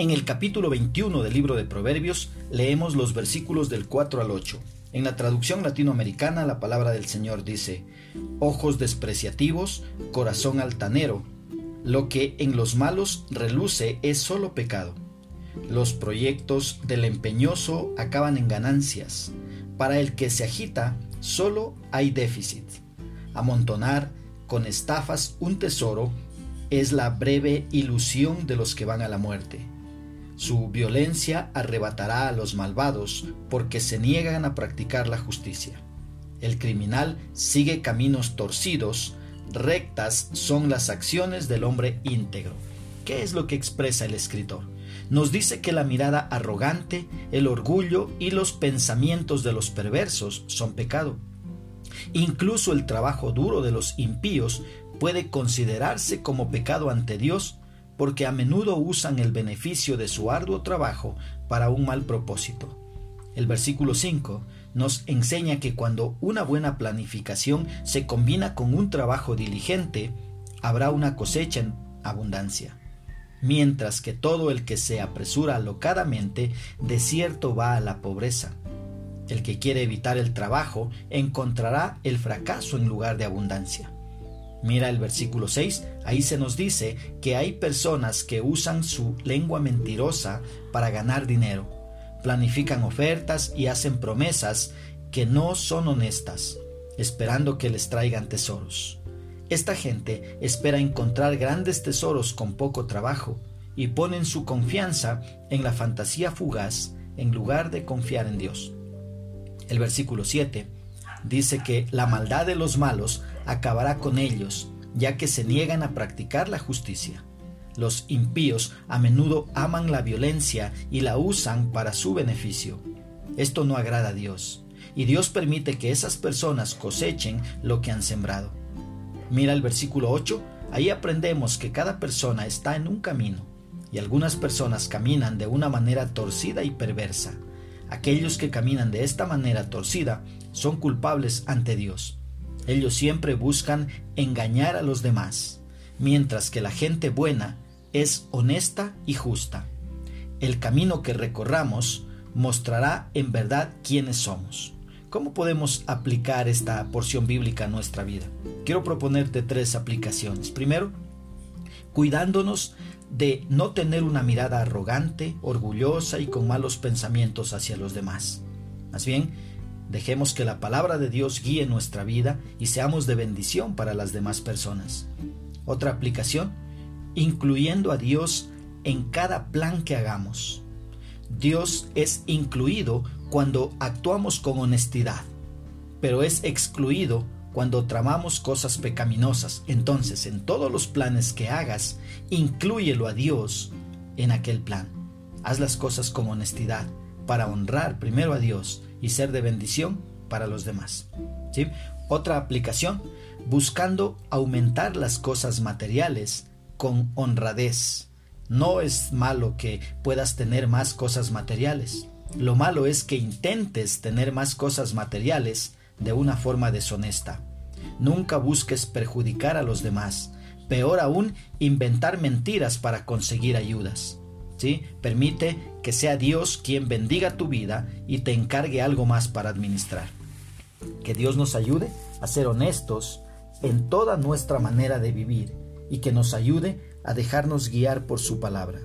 En el capítulo 21 del libro de Proverbios leemos los versículos del 4 al 8. En la traducción latinoamericana la palabra del Señor dice, ojos despreciativos, corazón altanero, lo que en los malos reluce es solo pecado. Los proyectos del empeñoso acaban en ganancias. Para el que se agita, solo hay déficit. Amontonar con estafas un tesoro es la breve ilusión de los que van a la muerte. Su violencia arrebatará a los malvados porque se niegan a practicar la justicia. El criminal sigue caminos torcidos, rectas son las acciones del hombre íntegro. ¿Qué es lo que expresa el escritor? Nos dice que la mirada arrogante, el orgullo y los pensamientos de los perversos son pecado. Incluso el trabajo duro de los impíos puede considerarse como pecado ante Dios porque a menudo usan el beneficio de su arduo trabajo para un mal propósito. El versículo 5 nos enseña que cuando una buena planificación se combina con un trabajo diligente, habrá una cosecha en abundancia. Mientras que todo el que se apresura alocadamente, de cierto va a la pobreza. El que quiere evitar el trabajo encontrará el fracaso en lugar de abundancia. Mira el versículo 6, ahí se nos dice que hay personas que usan su lengua mentirosa para ganar dinero, planifican ofertas y hacen promesas que no son honestas, esperando que les traigan tesoros. Esta gente espera encontrar grandes tesoros con poco trabajo y ponen su confianza en la fantasía fugaz en lugar de confiar en Dios. El versículo 7 dice que la maldad de los malos acabará con ellos, ya que se niegan a practicar la justicia. Los impíos a menudo aman la violencia y la usan para su beneficio. Esto no agrada a Dios, y Dios permite que esas personas cosechen lo que han sembrado. Mira el versículo 8, ahí aprendemos que cada persona está en un camino, y algunas personas caminan de una manera torcida y perversa. Aquellos que caminan de esta manera torcida son culpables ante Dios. Ellos siempre buscan engañar a los demás, mientras que la gente buena es honesta y justa. El camino que recorramos mostrará en verdad quiénes somos. ¿Cómo podemos aplicar esta porción bíblica a nuestra vida? Quiero proponerte tres aplicaciones. Primero, cuidándonos de no tener una mirada arrogante, orgullosa y con malos pensamientos hacia los demás. Más bien, dejemos que la palabra de Dios guíe nuestra vida y seamos de bendición para las demás personas. Otra aplicación, incluyendo a Dios en cada plan que hagamos. Dios es incluido cuando actuamos con honestidad, pero es excluido cuando tramamos cosas pecaminosas. Entonces, en todos los planes que hagas, inclúyelo a Dios en aquel plan. Haz las cosas con honestidad para honrar primero a Dios y ser de bendición para los demás. ¿Sí? Otra aplicación, buscando aumentar las cosas materiales con honradez. No es malo que puedas tener más cosas materiales. Lo malo es que intentes tener más cosas materiales de una forma deshonesta. Nunca busques perjudicar a los demás. Peor aún, inventar mentiras para conseguir ayudas. Permite que sea Dios quien bendiga tu vida y te encargue algo más para administrar. Que Dios nos ayude a ser honestos en toda nuestra manera de vivir y que nos ayude a dejarnos guiar por su palabra.